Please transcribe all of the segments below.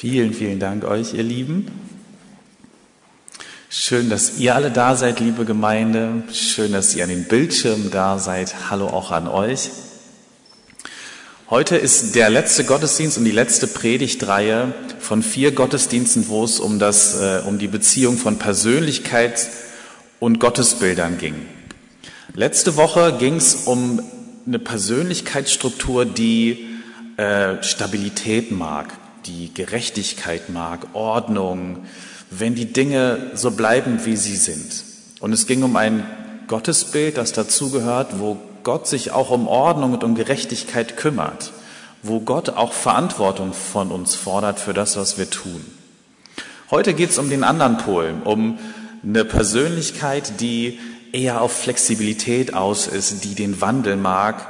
Vielen, vielen Dank euch, ihr Lieben. Schön, dass ihr alle da seid, liebe Gemeinde. Schön, dass ihr an den Bildschirmen da seid. Hallo auch an euch. Heute ist der letzte Gottesdienst und die letzte Predigtreihe von vier Gottesdiensten, wo es um, das, äh, um die Beziehung von Persönlichkeit und Gottesbildern ging. Letzte Woche ging es um eine Persönlichkeitsstruktur, die äh, Stabilität mag, die Gerechtigkeit mag, Ordnung, wenn die Dinge so bleiben, wie sie sind. Und es ging um ein Gottesbild, das dazugehört, wo Gott sich auch um Ordnung und um Gerechtigkeit kümmert, wo Gott auch Verantwortung von uns fordert für das, was wir tun. Heute geht es um den anderen Pol, um eine Persönlichkeit, die eher auf Flexibilität aus ist, die den Wandel mag.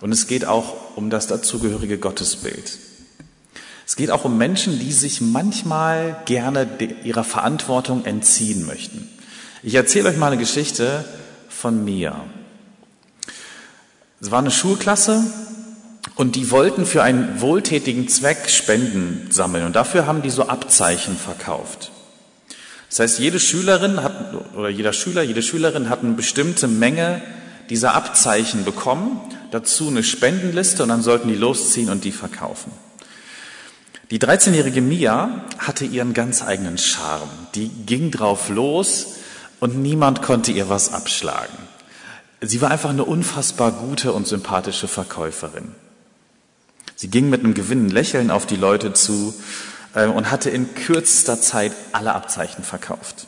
Und es geht auch um das dazugehörige Gottesbild. Es geht auch um Menschen, die sich manchmal gerne ihrer Verantwortung entziehen möchten. Ich erzähle euch mal eine Geschichte von mir. Es war eine Schulklasse und die wollten für einen wohltätigen Zweck Spenden sammeln und dafür haben die so Abzeichen verkauft. Das heißt, jede Schülerin hat, oder jeder Schüler, jede Schülerin hat eine bestimmte Menge dieser Abzeichen bekommen, dazu eine Spendenliste und dann sollten die losziehen und die verkaufen. Die 13-jährige Mia hatte ihren ganz eigenen Charme. Die ging drauf los und niemand konnte ihr was abschlagen. Sie war einfach eine unfassbar gute und sympathische Verkäuferin. Sie ging mit einem gewinnenden Lächeln auf die Leute zu äh, und hatte in kürzester Zeit alle Abzeichen verkauft.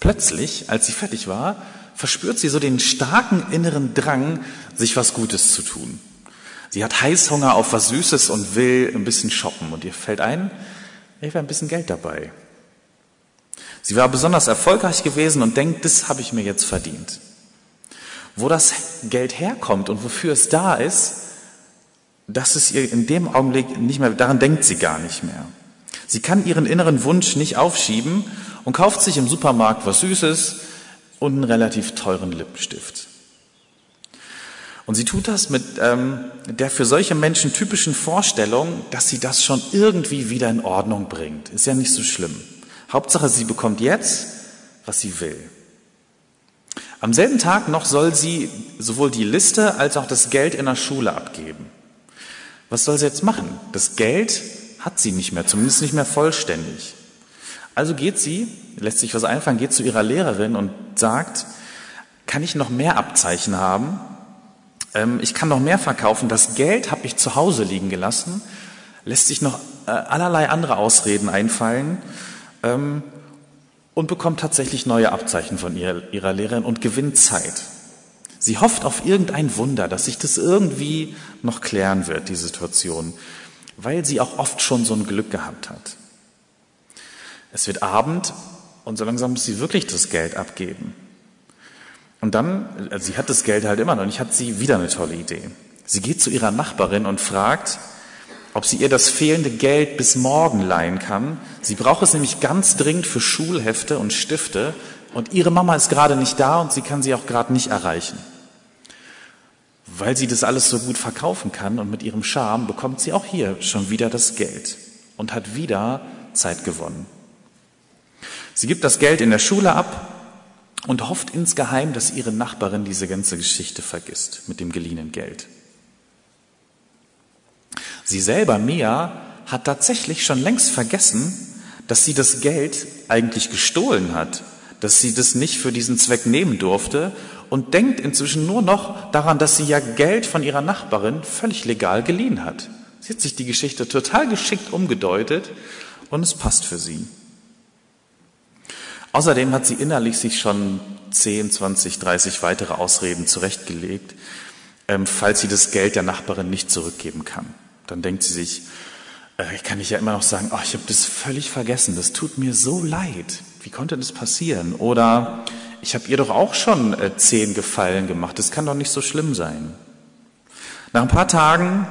Plötzlich, als sie fertig war, verspürt sie so den starken inneren Drang, sich was Gutes zu tun. Sie hat Heißhunger auf was Süßes und will ein bisschen shoppen. Und ihr fällt ein, ich wäre ein bisschen Geld dabei. Sie war besonders erfolgreich gewesen und denkt, das habe ich mir jetzt verdient. Wo das Geld herkommt und wofür es da ist, das ist ihr in dem Augenblick nicht mehr, daran denkt sie gar nicht mehr. Sie kann ihren inneren Wunsch nicht aufschieben und kauft sich im Supermarkt was Süßes und einen relativ teuren Lippenstift. Und sie tut das mit ähm, der für solche Menschen typischen Vorstellung, dass sie das schon irgendwie wieder in Ordnung bringt. Ist ja nicht so schlimm. Hauptsache, sie bekommt jetzt, was sie will. Am selben Tag noch soll sie sowohl die Liste als auch das Geld in der Schule abgeben. Was soll sie jetzt machen? Das Geld hat sie nicht mehr, zumindest nicht mehr vollständig. Also geht sie, lässt sich was einfallen, geht zu ihrer Lehrerin und sagt, kann ich noch mehr Abzeichen haben? Ähm, ich kann noch mehr verkaufen, das Geld habe ich zu Hause liegen gelassen, lässt sich noch äh, allerlei andere Ausreden einfallen ähm, und bekommt tatsächlich neue Abzeichen von ihrer Lehrerin und gewinnt Zeit. Sie hofft auf irgendein Wunder, dass sich das irgendwie noch klären wird, die Situation, weil sie auch oft schon so ein Glück gehabt hat. Es wird Abend und so langsam muss sie wirklich das Geld abgeben. Und dann, also sie hat das Geld halt immer noch nicht, hat sie wieder eine tolle Idee. Sie geht zu ihrer Nachbarin und fragt, ob sie ihr das fehlende Geld bis morgen leihen kann. Sie braucht es nämlich ganz dringend für Schulhefte und Stifte und ihre Mama ist gerade nicht da und sie kann sie auch gerade nicht erreichen. Weil sie das alles so gut verkaufen kann und mit ihrem Charme bekommt sie auch hier schon wieder das Geld und hat wieder Zeit gewonnen. Sie gibt das Geld in der Schule ab und hofft insgeheim, dass ihre Nachbarin diese ganze Geschichte vergisst mit dem geliehenen Geld. Sie selber, Mia, hat tatsächlich schon längst vergessen, dass sie das Geld eigentlich gestohlen hat, dass sie das nicht für diesen Zweck nehmen durfte und denkt inzwischen nur noch daran, dass sie ja Geld von ihrer Nachbarin völlig legal geliehen hat. Sie hat sich die Geschichte total geschickt umgedeutet und es passt für sie. Außerdem hat sie innerlich sich schon 10, 20, 30 weitere Ausreden zurechtgelegt, ähm, falls sie das Geld der Nachbarin nicht zurückgeben kann. Dann denkt sie sich, äh, kann ich ja immer noch sagen, oh, ich habe das völlig vergessen, das tut mir so leid. Wie konnte das passieren? Oder ich habe ihr doch auch schon äh, zehn Gefallen gemacht, das kann doch nicht so schlimm sein. Nach ein paar Tagen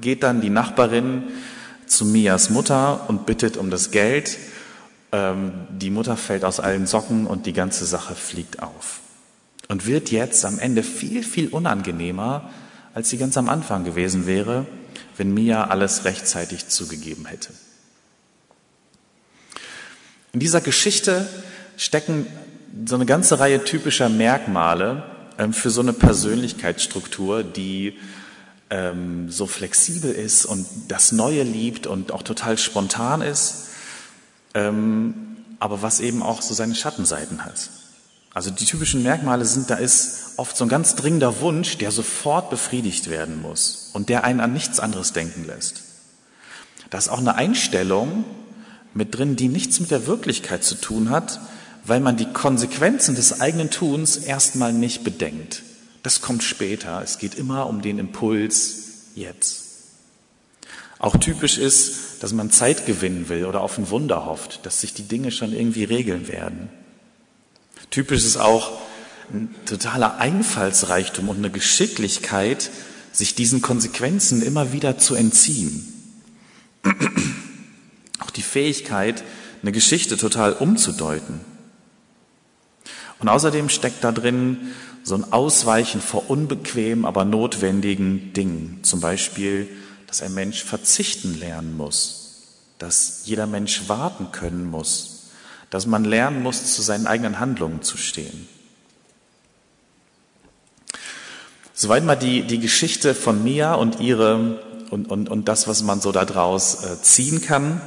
geht dann die Nachbarin zu Mias Mutter und bittet um das Geld ähm, die Mutter fällt aus allen Socken und die ganze Sache fliegt auf. Und wird jetzt am Ende viel, viel unangenehmer, als sie ganz am Anfang gewesen wäre, wenn Mia alles rechtzeitig zugegeben hätte. In dieser Geschichte stecken so eine ganze Reihe typischer Merkmale ähm, für so eine Persönlichkeitsstruktur, die ähm, so flexibel ist und das Neue liebt und auch total spontan ist, ähm, aber was eben auch so seine Schattenseiten hat. Also die typischen Merkmale sind, da ist oft so ein ganz dringender Wunsch, der sofort befriedigt werden muss und der einen an nichts anderes denken lässt. Da ist auch eine Einstellung mit drin, die nichts mit der Wirklichkeit zu tun hat, weil man die Konsequenzen des eigenen Tuns erstmal nicht bedenkt. Das kommt später. Es geht immer um den Impuls jetzt. Auch typisch ist, dass man Zeit gewinnen will oder auf ein Wunder hofft, dass sich die Dinge schon irgendwie regeln werden. Typisch ist auch ein totaler Einfallsreichtum und eine Geschicklichkeit, sich diesen Konsequenzen immer wieder zu entziehen. Auch die Fähigkeit, eine Geschichte total umzudeuten. Und außerdem steckt da drin so ein Ausweichen vor unbequem, aber notwendigen Dingen. Zum Beispiel, dass ein Mensch verzichten lernen muss, dass jeder Mensch warten können muss, dass man lernen muss, zu seinen eigenen Handlungen zu stehen. Soweit mal die, die Geschichte von Mia und ihre und, und, und das, was man so daraus äh, ziehen kann.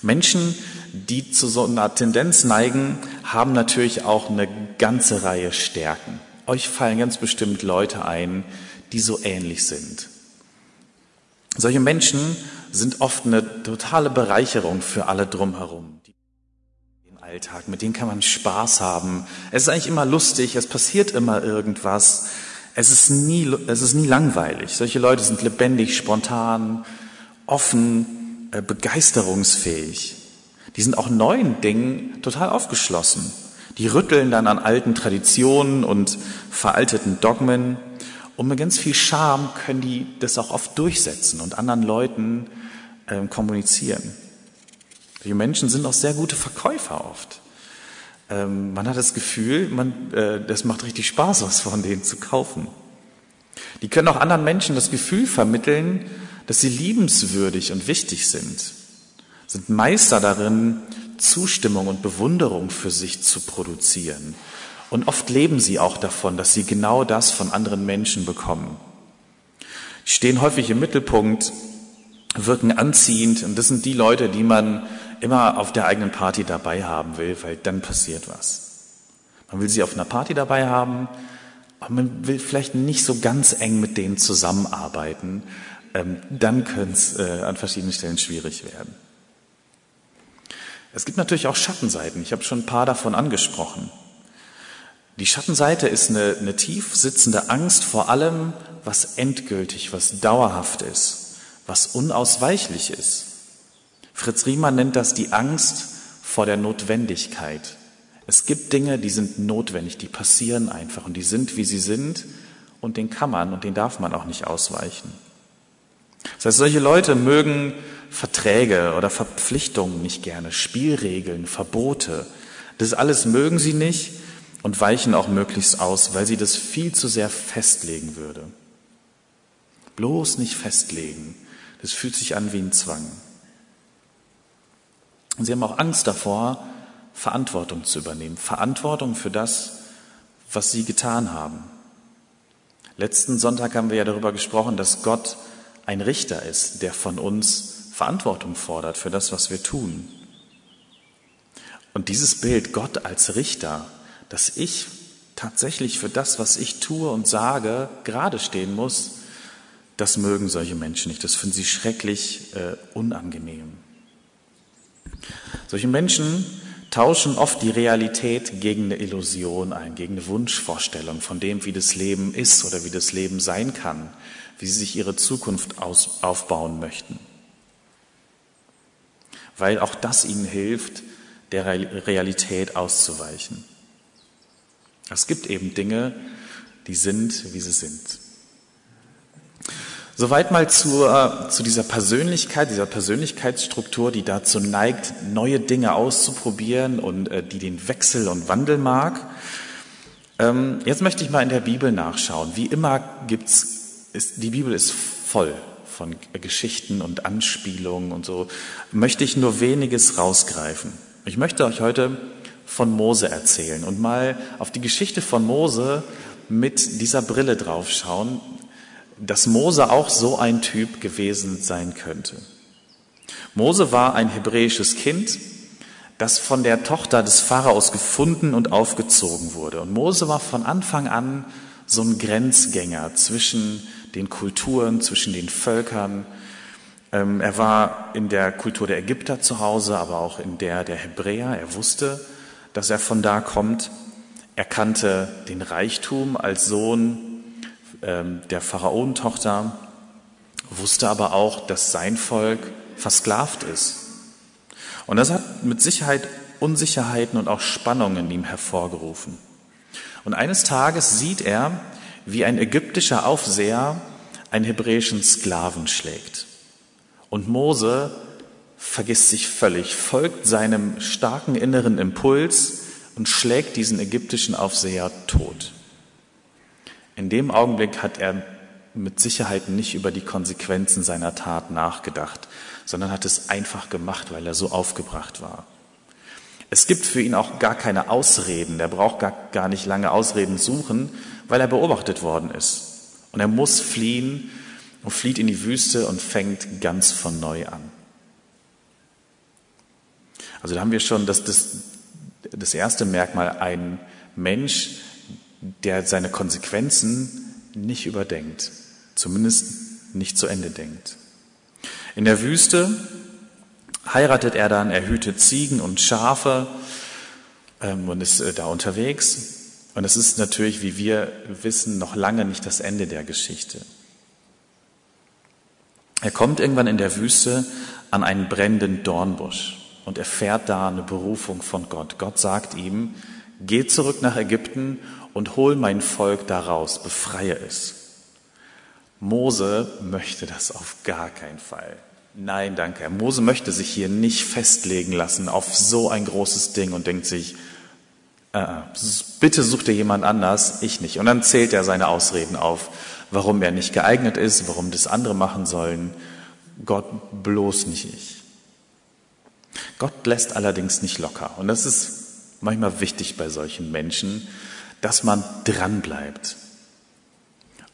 Menschen, die zu so einer Tendenz neigen, haben natürlich auch eine ganze Reihe Stärken. Euch fallen ganz bestimmt Leute ein, die so ähnlich sind. Solche Menschen sind oft eine totale Bereicherung für alle drumherum. Den Alltag, mit denen kann man Spaß haben. Es ist eigentlich immer lustig, es passiert immer irgendwas. Es ist nie, es ist nie langweilig. Solche Leute sind lebendig, spontan, offen, äh, begeisterungsfähig. Die sind auch neuen Dingen total aufgeschlossen. Die rütteln dann an alten Traditionen und veralteten Dogmen. Und mit ganz viel Charme können die das auch oft durchsetzen und anderen Leuten äh, kommunizieren. Die Menschen sind auch sehr gute Verkäufer oft. Ähm, man hat das Gefühl, man, äh, das macht richtig Spaß, was von denen zu kaufen. Die können auch anderen Menschen das Gefühl vermitteln, dass sie liebenswürdig und wichtig sind, sind Meister darin, Zustimmung und Bewunderung für sich zu produzieren. Und oft leben sie auch davon, dass sie genau das von anderen Menschen bekommen. Die stehen häufig im Mittelpunkt, wirken anziehend und das sind die Leute, die man immer auf der eigenen Party dabei haben will, weil dann passiert was. Man will sie auf einer Party dabei haben, aber man will vielleicht nicht so ganz eng mit denen zusammenarbeiten. Ähm, dann könnte es äh, an verschiedenen Stellen schwierig werden. Es gibt natürlich auch Schattenseiten. Ich habe schon ein paar davon angesprochen. Die Schattenseite ist eine, eine tief sitzende Angst vor allem, was endgültig, was dauerhaft ist, was unausweichlich ist. Fritz Riemann nennt das die Angst vor der Notwendigkeit. Es gibt Dinge, die sind notwendig, die passieren einfach und die sind, wie sie sind und den kann man und den darf man auch nicht ausweichen. Das heißt, solche Leute mögen Verträge oder Verpflichtungen nicht gerne, Spielregeln, Verbote. Das alles mögen sie nicht und weichen auch möglichst aus, weil sie das viel zu sehr festlegen würde. Bloß nicht festlegen. Das fühlt sich an wie ein Zwang. Und sie haben auch Angst davor, Verantwortung zu übernehmen. Verantwortung für das, was sie getan haben. Letzten Sonntag haben wir ja darüber gesprochen, dass Gott ein Richter ist, der von uns Verantwortung fordert für das, was wir tun. Und dieses Bild, Gott als Richter, dass ich tatsächlich für das, was ich tue und sage, gerade stehen muss, das mögen solche Menschen nicht. Das finden sie schrecklich äh, unangenehm. Solche Menschen tauschen oft die Realität gegen eine Illusion ein, gegen eine Wunschvorstellung von dem, wie das Leben ist oder wie das Leben sein kann, wie sie sich ihre Zukunft aus, aufbauen möchten. Weil auch das ihnen hilft, der Realität auszuweichen. Es gibt eben Dinge, die sind, wie sie sind. Soweit mal zu, äh, zu dieser Persönlichkeit, dieser Persönlichkeitsstruktur, die dazu neigt, neue Dinge auszuprobieren und äh, die den Wechsel und Wandel mag. Ähm, jetzt möchte ich mal in der Bibel nachschauen. Wie immer gibt's, ist, die Bibel ist voll von Geschichten und Anspielungen und so, möchte ich nur weniges rausgreifen. Ich möchte euch heute von Mose erzählen und mal auf die Geschichte von Mose mit dieser Brille draufschauen, dass Mose auch so ein Typ gewesen sein könnte. Mose war ein hebräisches Kind, das von der Tochter des Pharaos gefunden und aufgezogen wurde. Und Mose war von Anfang an so ein Grenzgänger zwischen den Kulturen, zwischen den Völkern. Ähm, er war in der Kultur der Ägypter zu Hause, aber auch in der der Hebräer. Er wusste, dass er von da kommt. Er kannte den Reichtum als Sohn ähm, der Pharaonentochter, wusste aber auch, dass sein Volk versklavt ist. Und das hat mit Sicherheit Unsicherheiten und auch Spannungen in ihm hervorgerufen. Und eines Tages sieht er, wie ein ägyptischer Aufseher einen hebräischen Sklaven schlägt. Und Mose vergisst sich völlig, folgt seinem starken inneren Impuls und schlägt diesen ägyptischen Aufseher tot. In dem Augenblick hat er mit Sicherheit nicht über die Konsequenzen seiner Tat nachgedacht, sondern hat es einfach gemacht, weil er so aufgebracht war. Es gibt für ihn auch gar keine Ausreden. Er braucht gar, gar nicht lange Ausreden suchen, weil er beobachtet worden ist. Und er muss fliehen und flieht in die Wüste und fängt ganz von neu an. Also da haben wir schon das, das, das erste Merkmal, ein Mensch, der seine Konsequenzen nicht überdenkt, zumindest nicht zu Ende denkt. In der Wüste heiratet er dann, er hütet Ziegen und Schafe ähm, und ist äh, da unterwegs. Und es ist natürlich, wie wir wissen, noch lange nicht das Ende der Geschichte. Er kommt irgendwann in der Wüste an einen brennenden Dornbusch und erfährt da eine Berufung von Gott. Gott sagt ihm, geh zurück nach Ägypten und hol mein Volk daraus, befreie es. Mose möchte das auf gar keinen Fall. Nein, danke. Mose möchte sich hier nicht festlegen lassen auf so ein großes Ding und denkt sich, äh, bitte such dir jemand anders, ich nicht. Und dann zählt er seine Ausreden auf, warum er nicht geeignet ist, warum das andere machen sollen. Gott bloß nicht ich. Gott lässt allerdings nicht locker. Und das ist manchmal wichtig bei solchen Menschen, dass man dranbleibt.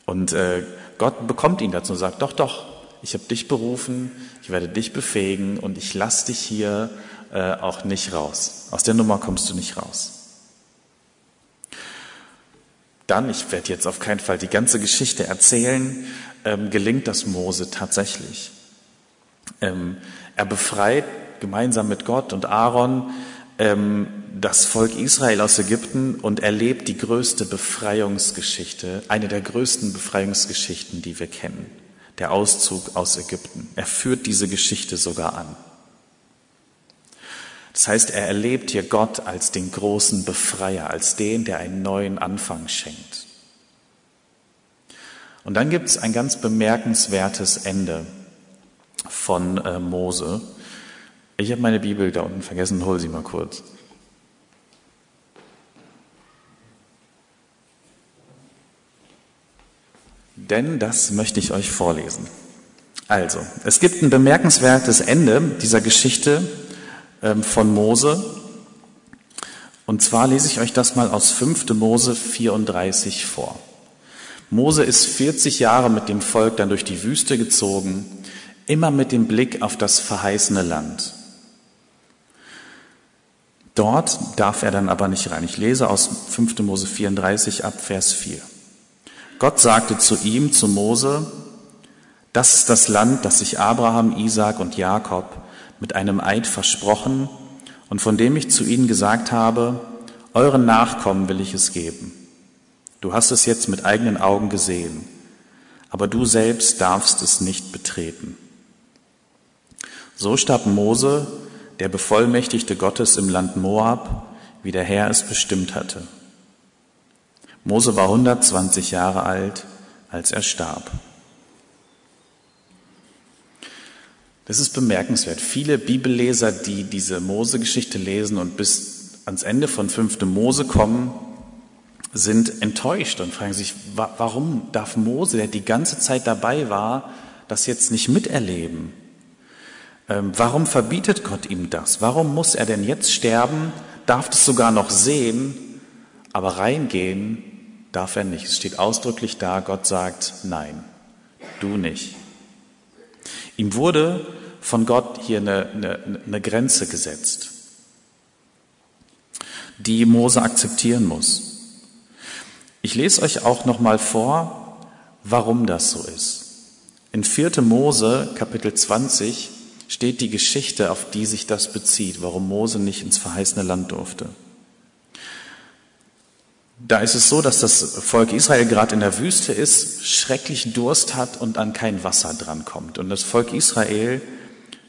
Und äh, Gott bekommt ihn dazu und sagt, doch, doch, ich habe dich berufen, ich werde dich befähigen und ich lasse dich hier äh, auch nicht raus. Aus der Nummer kommst du nicht raus. Dann, ich werde jetzt auf keinen Fall die ganze Geschichte erzählen, ähm, gelingt das Mose tatsächlich. Ähm, er befreit gemeinsam mit Gott und Aaron ähm, das Volk Israel aus Ägypten und erlebt die größte Befreiungsgeschichte, eine der größten Befreiungsgeschichten, die wir kennen der Auszug aus Ägypten. Er führt diese Geschichte sogar an. Das heißt, er erlebt hier Gott als den großen Befreier, als den, der einen neuen Anfang schenkt. Und dann gibt es ein ganz bemerkenswertes Ende von äh, Mose. Ich habe meine Bibel da unten vergessen, hol sie mal kurz. denn das möchte ich euch vorlesen. Also, es gibt ein bemerkenswertes Ende dieser Geschichte ähm, von Mose. Und zwar lese ich euch das mal aus 5. Mose 34 vor. Mose ist 40 Jahre mit dem Volk dann durch die Wüste gezogen, immer mit dem Blick auf das verheißene Land. Dort darf er dann aber nicht rein. Ich lese aus 5. Mose 34 ab Vers 4. Gott sagte zu ihm, zu Mose, das ist das Land, das sich Abraham, Isaac und Jakob mit einem Eid versprochen und von dem ich zu ihnen gesagt habe, euren Nachkommen will ich es geben. Du hast es jetzt mit eigenen Augen gesehen, aber du selbst darfst es nicht betreten. So starb Mose, der Bevollmächtigte Gottes im Land Moab, wie der Herr es bestimmt hatte. Mose war 120 Jahre alt, als er starb. Das ist bemerkenswert. Viele Bibelleser, die diese Mose-Geschichte lesen und bis ans Ende von 5. Mose kommen, sind enttäuscht und fragen sich, warum darf Mose, der die ganze Zeit dabei war, das jetzt nicht miterleben? Ähm, warum verbietet Gott ihm das? Warum muss er denn jetzt sterben, darf es sogar noch sehen, aber reingehen darf er nicht. Es steht ausdrücklich da, Gott sagt, nein, du nicht. Ihm wurde von Gott hier eine, eine, eine Grenze gesetzt, die Mose akzeptieren muss. Ich lese euch auch noch mal vor, warum das so ist. In 4. Mose Kapitel 20 steht die Geschichte, auf die sich das bezieht, warum Mose nicht ins verheißene Land durfte. Da ist es so, dass das Volk Israel gerade in der Wüste ist, schrecklich Durst hat und an kein Wasser drankommt. Und das Volk Israel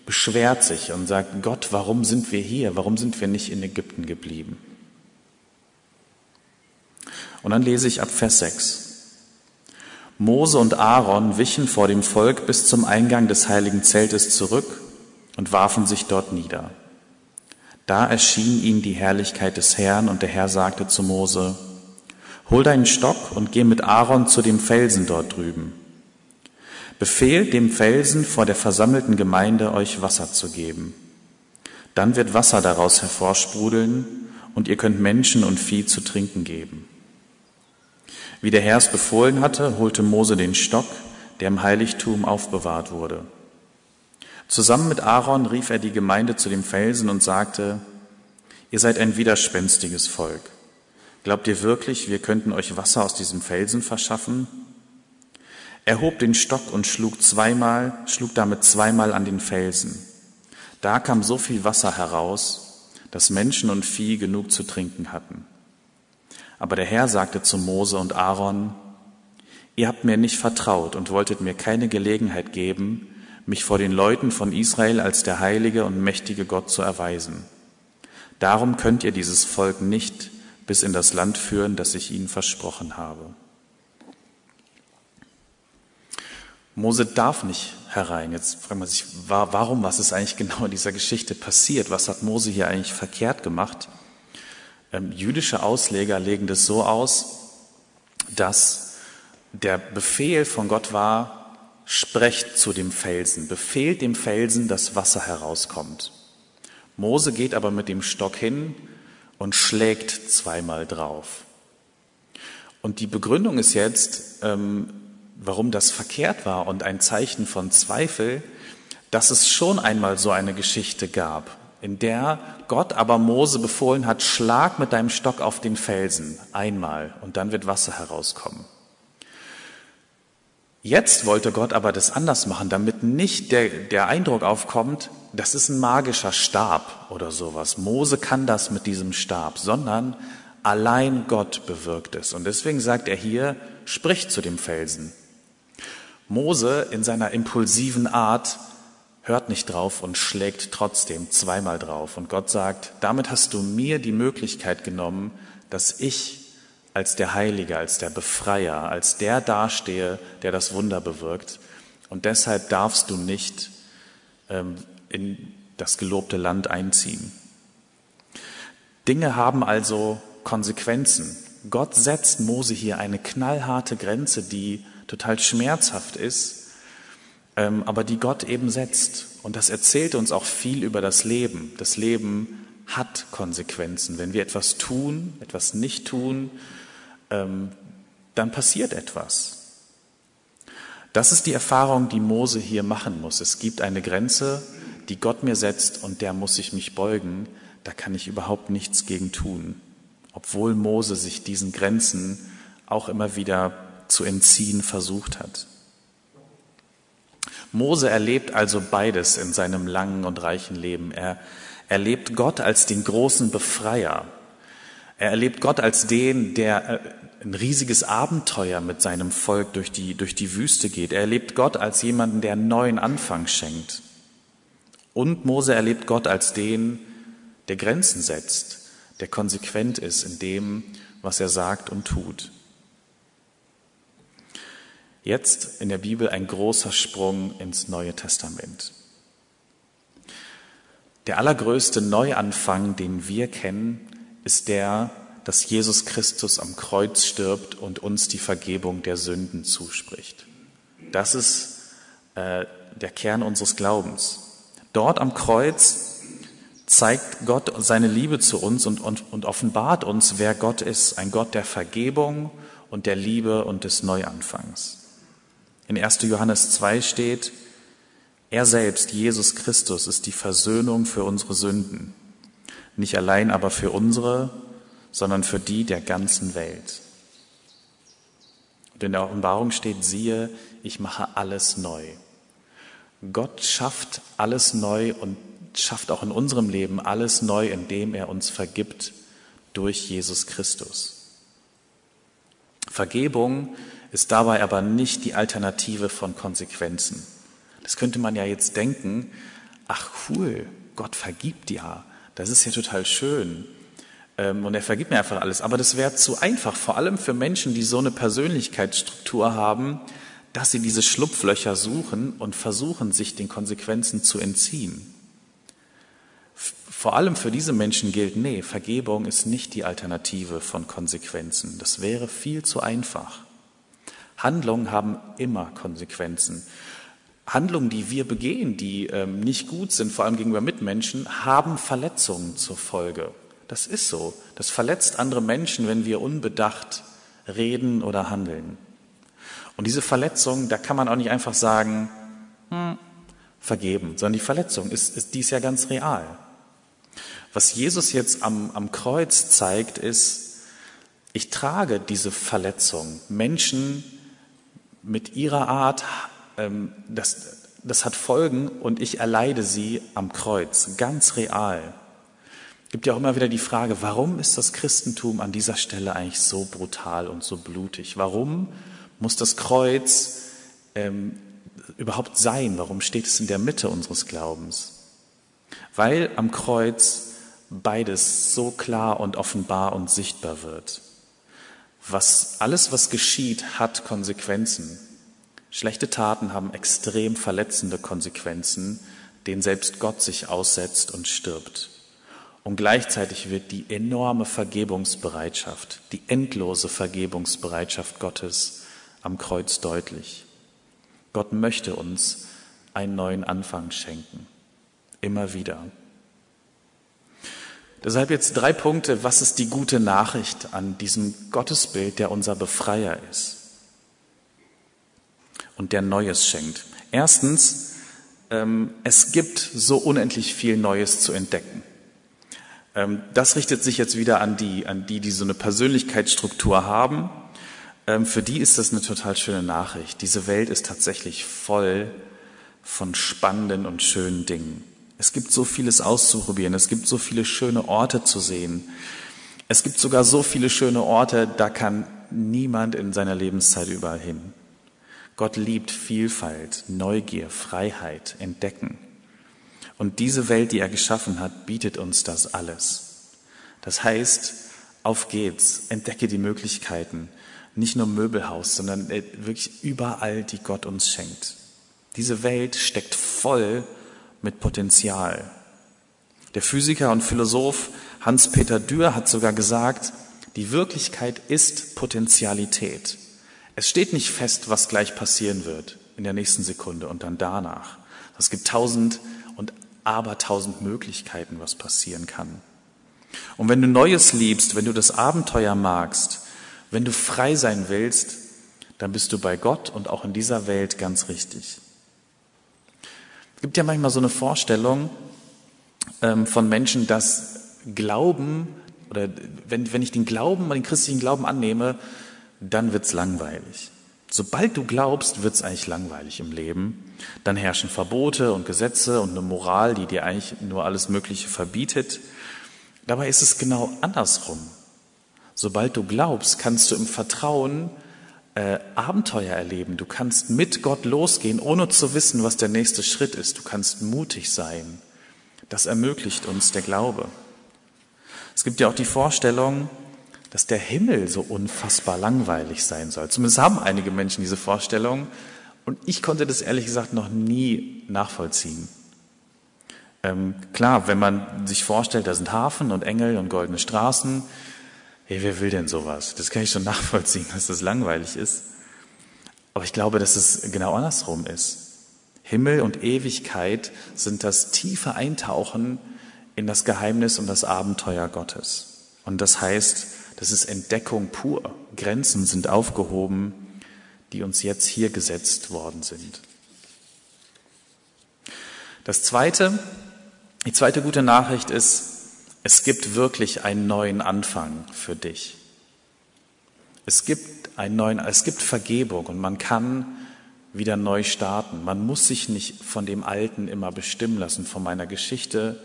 beschwert sich und sagt, Gott, warum sind wir hier? Warum sind wir nicht in Ägypten geblieben? Und dann lese ich ab Vers 6. Mose und Aaron wichen vor dem Volk bis zum Eingang des heiligen Zeltes zurück und warfen sich dort nieder. Da erschien ihnen die Herrlichkeit des Herrn und der Herr sagte zu Mose, Hol deinen Stock und geh mit Aaron zu dem Felsen dort drüben. Befehlt dem Felsen vor der versammelten Gemeinde euch Wasser zu geben. Dann wird Wasser daraus hervorsprudeln und ihr könnt Menschen und Vieh zu trinken geben. Wie der Herr es befohlen hatte, holte Mose den Stock, der im Heiligtum aufbewahrt wurde. Zusammen mit Aaron rief er die Gemeinde zu dem Felsen und sagte, ihr seid ein widerspenstiges Volk. Glaubt ihr wirklich, wir könnten euch Wasser aus diesem Felsen verschaffen? Er hob den Stock und schlug zweimal, schlug damit zweimal an den Felsen. Da kam so viel Wasser heraus, dass Menschen und Vieh genug zu trinken hatten. Aber der Herr sagte zu Mose und Aaron, ihr habt mir nicht vertraut und wolltet mir keine Gelegenheit geben, mich vor den Leuten von Israel als der heilige und mächtige Gott zu erweisen. Darum könnt ihr dieses Volk nicht bis in das Land führen, das ich ihnen versprochen habe. Mose darf nicht herein. Jetzt fragt man sich, warum, was ist eigentlich genau in dieser Geschichte passiert? Was hat Mose hier eigentlich verkehrt gemacht? Ähm, jüdische Ausleger legen das so aus, dass der Befehl von Gott war, sprecht zu dem Felsen, befehlt dem Felsen, dass Wasser herauskommt. Mose geht aber mit dem Stock hin und schlägt zweimal drauf. Und die Begründung ist jetzt, ähm, warum das verkehrt war und ein Zeichen von Zweifel, dass es schon einmal so eine Geschichte gab, in der Gott aber Mose befohlen hat, schlag mit deinem Stock auf den Felsen einmal und dann wird Wasser herauskommen. Jetzt wollte Gott aber das anders machen, damit nicht der, der Eindruck aufkommt, das ist ein magischer Stab oder sowas. Mose kann das mit diesem Stab, sondern allein Gott bewirkt es. Und deswegen sagt er hier, sprich zu dem Felsen. Mose in seiner impulsiven Art hört nicht drauf und schlägt trotzdem zweimal drauf. Und Gott sagt, damit hast du mir die Möglichkeit genommen, dass ich als der Heilige, als der Befreier, als der dastehe, der das Wunder bewirkt. Und deshalb darfst du nicht ähm, in das gelobte Land einziehen. Dinge haben also Konsequenzen. Gott setzt Mose hier eine knallharte Grenze, die total schmerzhaft ist, ähm, aber die Gott eben setzt. Und das erzählt uns auch viel über das Leben. Das Leben hat Konsequenzen. Wenn wir etwas tun, etwas nicht tun, ähm, dann passiert etwas. Das ist die Erfahrung, die Mose hier machen muss. Es gibt eine Grenze, die Gott mir setzt und der muss ich mich beugen. Da kann ich überhaupt nichts gegen tun. Obwohl Mose sich diesen Grenzen auch immer wieder zu entziehen versucht hat. Mose erlebt also beides in seinem langen und reichen Leben. Er erlebt Gott als den großen Befreier. Er erlebt Gott als den, der äh, ein riesiges Abenteuer mit seinem Volk durch die, durch die Wüste geht. Er erlebt Gott als jemanden, der einen neuen Anfang schenkt. Und Mose erlebt Gott als den, der Grenzen setzt, der konsequent ist in dem, was er sagt und tut. Jetzt in der Bibel ein großer Sprung ins Neue Testament. Der allergrößte Neuanfang, den wir kennen, ist der, dass Jesus Christus am Kreuz stirbt und uns die Vergebung der Sünden zuspricht. Das ist äh, der Kern unseres Glaubens. Dort am Kreuz zeigt Gott seine Liebe zu uns und, und, und offenbart uns, wer Gott ist. Ein Gott der Vergebung und der Liebe und des Neuanfangs. In 1. Johannes 2 steht, er selbst, Jesus Christus, ist die Versöhnung für unsere Sünden. Nicht allein aber für unsere, sondern für die der ganzen Welt. Und in der Offenbarung steht, siehe, ich mache alles neu. Gott schafft alles neu und schafft auch in unserem Leben alles neu, indem er uns vergibt durch Jesus Christus. Vergebung ist dabei aber nicht die Alternative von Konsequenzen. Das könnte man ja jetzt denken, ach cool, Gott vergibt ja, das ist ja total schön. Ähm, und er vergibt mir einfach alles. Aber das wäre zu einfach, vor allem für Menschen, die so eine Persönlichkeitsstruktur haben, dass sie diese Schlupflöcher suchen und versuchen, sich den Konsequenzen zu entziehen. Vor allem für diese Menschen gilt, nee, Vergebung ist nicht die Alternative von Konsequenzen. Das wäre viel zu einfach. Handlungen haben immer Konsequenzen. Handlungen, die wir begehen, die ähm, nicht gut sind, vor allem gegenüber Mitmenschen, haben Verletzungen zur Folge. Das ist so. Das verletzt andere Menschen, wenn wir unbedacht reden oder handeln. Und diese Verletzung, da kann man auch nicht einfach sagen, hm, vergeben, sondern die Verletzung ist, ist dies ja ganz real. Was Jesus jetzt am, am Kreuz zeigt, ist, ich trage diese Verletzung. Menschen mit ihrer Art das, das hat Folgen und ich erleide sie am Kreuz, ganz real. Es gibt ja auch immer wieder die Frage, warum ist das Christentum an dieser Stelle eigentlich so brutal und so blutig? Warum muss das Kreuz ähm, überhaupt sein? Warum steht es in der Mitte unseres Glaubens? Weil am Kreuz beides so klar und offenbar und sichtbar wird. Was, alles, was geschieht, hat Konsequenzen. Schlechte Taten haben extrem verletzende Konsequenzen, denen selbst Gott sich aussetzt und stirbt. Und gleichzeitig wird die enorme Vergebungsbereitschaft, die endlose Vergebungsbereitschaft Gottes am Kreuz deutlich. Gott möchte uns einen neuen Anfang schenken. Immer wieder. Deshalb jetzt drei Punkte. Was ist die gute Nachricht an diesem Gottesbild, der unser Befreier ist? Und der Neues schenkt. Erstens, ähm, es gibt so unendlich viel Neues zu entdecken. Ähm, das richtet sich jetzt wieder an die, an die, die so eine Persönlichkeitsstruktur haben. Ähm, für die ist das eine total schöne Nachricht. Diese Welt ist tatsächlich voll von spannenden und schönen Dingen. Es gibt so vieles auszuprobieren. Es gibt so viele schöne Orte zu sehen. Es gibt sogar so viele schöne Orte, da kann niemand in seiner Lebenszeit überall hin. Gott liebt Vielfalt, Neugier, Freiheit, Entdecken. Und diese Welt, die er geschaffen hat, bietet uns das alles. Das heißt, auf geht's, entdecke die Möglichkeiten, nicht nur Möbelhaus, sondern äh, wirklich überall, die Gott uns schenkt. Diese Welt steckt voll mit Potenzial. Der Physiker und Philosoph Hans-Peter Dürr hat sogar gesagt, die Wirklichkeit ist Potentialität. Es steht nicht fest, was gleich passieren wird in der nächsten Sekunde und dann danach. Es gibt tausend und abertausend Möglichkeiten, was passieren kann. Und wenn du Neues liebst, wenn du das Abenteuer magst, wenn du frei sein willst, dann bist du bei Gott und auch in dieser Welt ganz richtig. Es gibt ja manchmal so eine Vorstellung ähm, von Menschen, dass Glauben oder wenn, wenn ich den Glauben, den christlichen Glauben annehme, dann wird's langweilig. Sobald du glaubst, wird's eigentlich langweilig im Leben. Dann herrschen Verbote und Gesetze und eine Moral, die dir eigentlich nur alles Mögliche verbietet. Dabei ist es genau andersrum. Sobald du glaubst, kannst du im Vertrauen äh, Abenteuer erleben. Du kannst mit Gott losgehen, ohne zu wissen, was der nächste Schritt ist. Du kannst mutig sein. Das ermöglicht uns der Glaube. Es gibt ja auch die Vorstellung, dass der Himmel so unfassbar langweilig sein soll. Zumindest haben einige Menschen diese Vorstellung. Und ich konnte das ehrlich gesagt noch nie nachvollziehen. Ähm, klar, wenn man sich vorstellt, da sind Hafen und Engel und goldene Straßen, hey, wer will denn sowas? Das kann ich schon nachvollziehen, dass das langweilig ist. Aber ich glaube, dass es genau andersrum ist. Himmel und Ewigkeit sind das tiefe Eintauchen in das Geheimnis und das Abenteuer Gottes. Und das heißt, das ist Entdeckung pur. Grenzen sind aufgehoben, die uns jetzt hier gesetzt worden sind. Das zweite, die zweite gute Nachricht ist, es gibt wirklich einen neuen Anfang für dich. Es gibt einen neuen, es gibt Vergebung und man kann wieder neu starten. Man muss sich nicht von dem Alten immer bestimmen lassen, von meiner Geschichte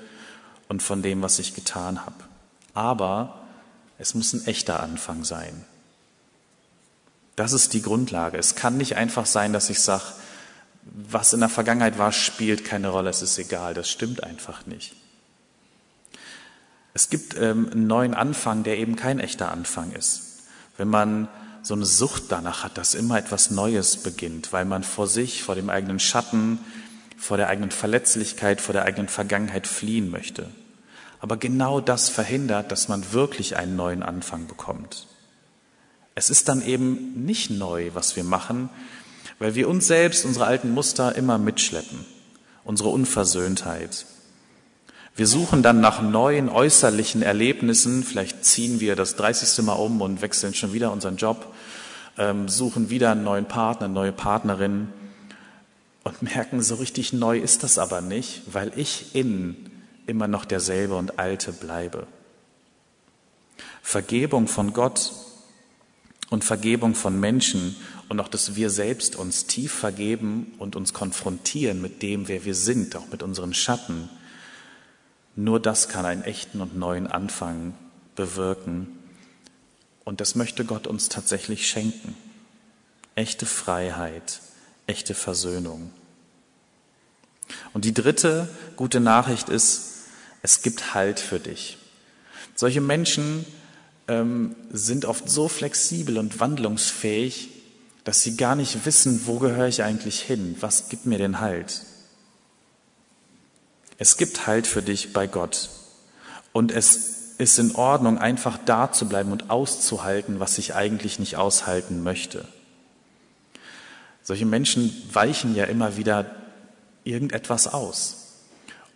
und von dem, was ich getan habe. Aber es muss ein echter Anfang sein. Das ist die Grundlage. Es kann nicht einfach sein, dass ich sage, was in der Vergangenheit war, spielt keine Rolle, es ist egal. Das stimmt einfach nicht. Es gibt ähm, einen neuen Anfang, der eben kein echter Anfang ist. Wenn man so eine Sucht danach hat, dass immer etwas Neues beginnt, weil man vor sich, vor dem eigenen Schatten, vor der eigenen Verletzlichkeit, vor der eigenen Vergangenheit fliehen möchte. Aber genau das verhindert, dass man wirklich einen neuen Anfang bekommt. Es ist dann eben nicht neu, was wir machen, weil wir uns selbst, unsere alten Muster immer mitschleppen, unsere Unversöhntheit. Wir suchen dann nach neuen äußerlichen Erlebnissen, vielleicht ziehen wir das 30. Mal um und wechseln schon wieder unseren Job ähm, suchen wieder einen neuen Partner, neue Partnerin und merken, so richtig neu ist das aber nicht, weil ich innen immer noch derselbe und alte bleibe. Vergebung von Gott und Vergebung von Menschen und auch, dass wir selbst uns tief vergeben und uns konfrontieren mit dem, wer wir sind, auch mit unseren Schatten. Nur das kann einen echten und neuen Anfang bewirken und das möchte Gott uns tatsächlich schenken. Echte Freiheit, echte Versöhnung. Und die dritte gute Nachricht ist, es gibt Halt für dich. Solche Menschen ähm, sind oft so flexibel und wandlungsfähig, dass sie gar nicht wissen, wo gehöre ich eigentlich hin, was gibt mir den Halt. Es gibt Halt für dich bei Gott. Und es ist in Ordnung, einfach da zu bleiben und auszuhalten, was ich eigentlich nicht aushalten möchte. Solche Menschen weichen ja immer wieder irgendetwas aus.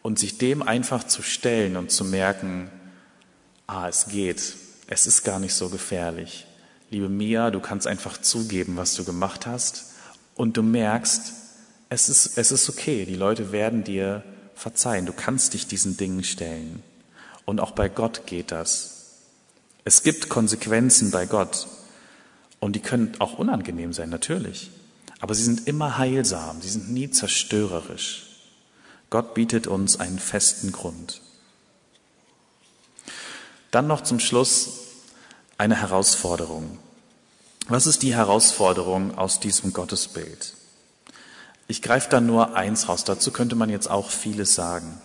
Und sich dem einfach zu stellen und zu merken, ah, es geht, es ist gar nicht so gefährlich. Liebe Mia, du kannst einfach zugeben, was du gemacht hast und du merkst, es ist, es ist okay, die Leute werden dir verzeihen, du kannst dich diesen Dingen stellen. Und auch bei Gott geht das. Es gibt Konsequenzen bei Gott. Und die können auch unangenehm sein, natürlich. Aber sie sind immer heilsam, sie sind nie zerstörerisch. Gott bietet uns einen festen Grund. Dann noch zum Schluss eine Herausforderung. Was ist die Herausforderung aus diesem Gottesbild? Ich greife da nur eins raus. Dazu könnte man jetzt auch vieles sagen.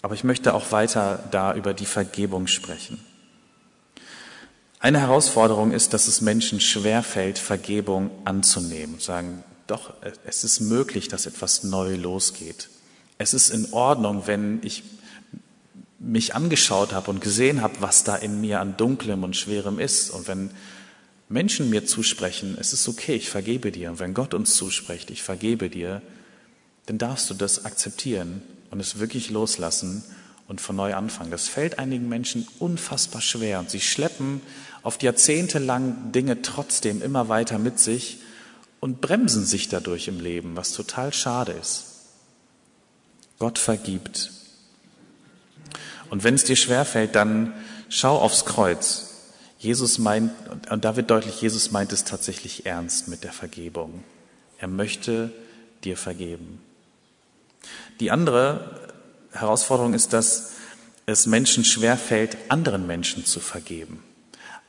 Aber ich möchte auch weiter da über die Vergebung sprechen. Eine Herausforderung ist, dass es Menschen schwerfällt, Vergebung anzunehmen. Sagen, doch, es ist möglich, dass etwas neu losgeht. Es ist in Ordnung, wenn ich mich angeschaut habe und gesehen habe, was da in mir an Dunklem und Schwerem ist. Und wenn Menschen mir zusprechen, es ist okay, ich vergebe dir. Und wenn Gott uns zuspricht, ich vergebe dir, dann darfst du das akzeptieren und es wirklich loslassen und von neu anfangen. Das fällt einigen Menschen unfassbar schwer und sie schleppen oft jahrzehntelang Dinge trotzdem immer weiter mit sich und bremsen sich dadurch im Leben, was total schade ist. Gott vergibt. Und wenn es dir schwerfällt, dann schau aufs Kreuz. Jesus meint, und da wird deutlich, Jesus meint es tatsächlich ernst mit der Vergebung. Er möchte dir vergeben. Die andere Herausforderung ist, dass es Menschen schwerfällt, anderen Menschen zu vergeben.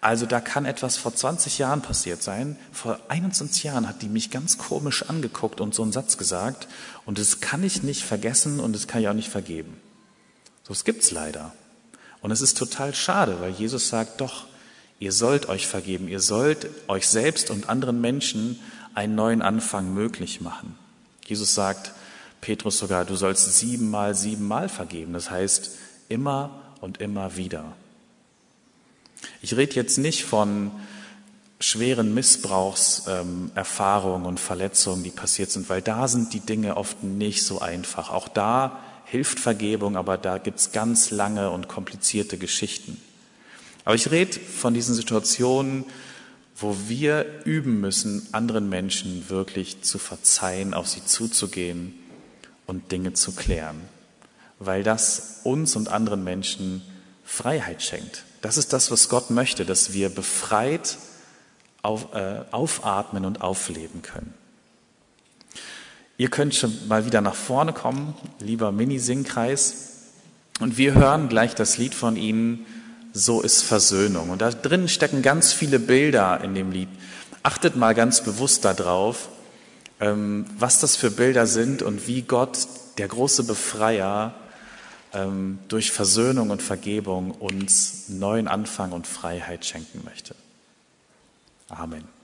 Also da kann etwas vor 20 Jahren passiert sein. Vor 21 Jahren hat die mich ganz komisch angeguckt und so einen Satz gesagt. Und das kann ich nicht vergessen und das kann ich auch nicht vergeben. So, es gibt's leider. Und es ist total schade, weil Jesus sagt, doch, ihr sollt euch vergeben. Ihr sollt euch selbst und anderen Menschen einen neuen Anfang möglich machen. Jesus sagt, Petrus sogar, du sollst siebenmal, siebenmal vergeben. Das heißt, immer und immer wieder. Ich rede jetzt nicht von schweren Missbrauchserfahrungen ähm, und Verletzungen, die passiert sind, weil da sind die Dinge oft nicht so einfach. Auch da hilft Vergebung, aber da gibt's ganz lange und komplizierte Geschichten. Aber ich rede von diesen Situationen, wo wir üben müssen, anderen Menschen wirklich zu verzeihen, auf sie zuzugehen und Dinge zu klären, weil das uns und anderen Menschen Freiheit schenkt. Das ist das, was Gott möchte, dass wir befreit auf, äh, aufatmen und aufleben können. Ihr könnt schon mal wieder nach vorne kommen, lieber Mini-Singkreis. Und wir hören gleich das Lied von Ihnen, So ist Versöhnung. Und da drin stecken ganz viele Bilder in dem Lied. Achtet mal ganz bewusst darauf, ähm, was das für Bilder sind und wie Gott, der große Befreier, durch Versöhnung und Vergebung uns neuen Anfang und Freiheit schenken möchte. Amen.